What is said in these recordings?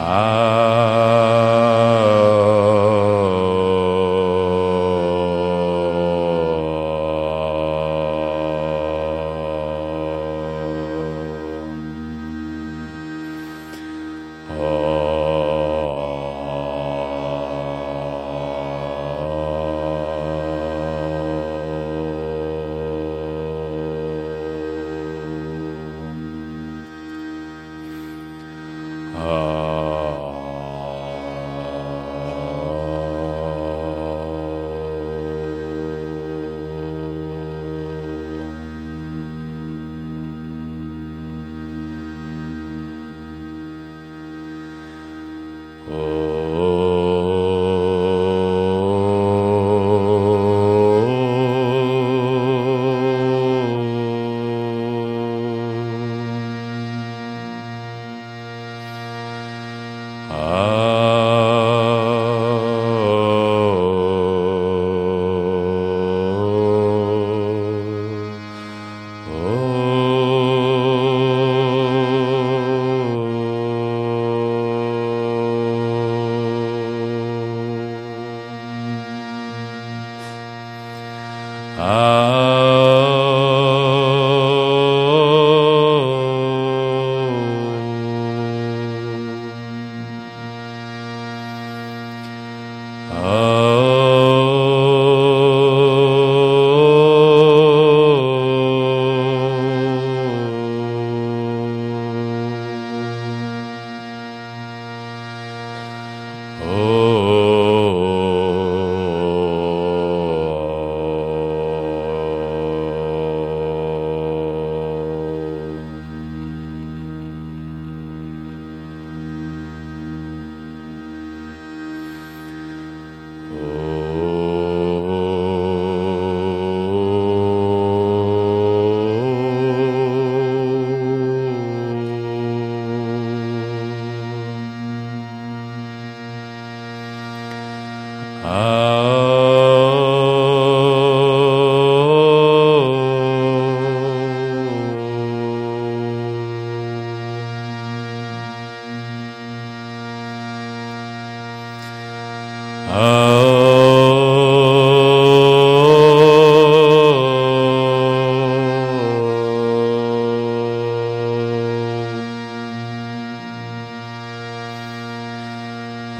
Ah.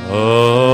Oh.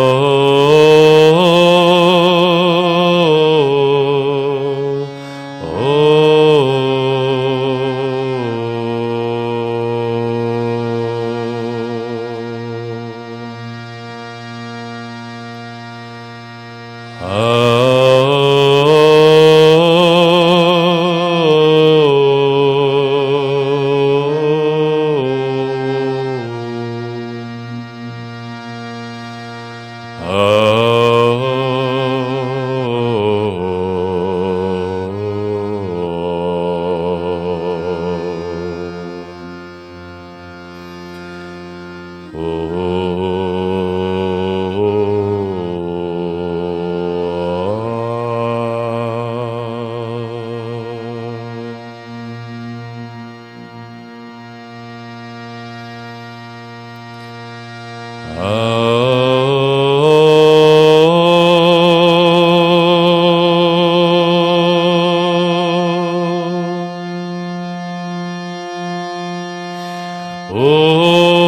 Oh.